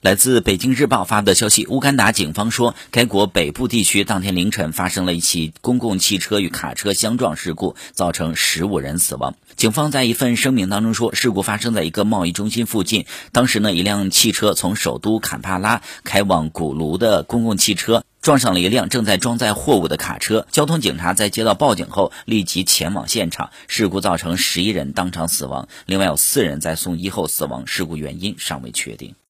来自北京日报发的消息乌干达警方说该国北部地区当天凌晨发生了一起公共汽车与卡车相撞事故造成十五人死亡。警方在一份声明当中说事故发生在一个贸易中心附近当时呢一辆汽车从首都坎帕拉开往古卢的公共汽车撞上了一辆正在装载货物的卡车交通警察在接到报警后立即前往现场事故造成十一人当场死亡另外有四人在送医后死亡事故原因尚未确定。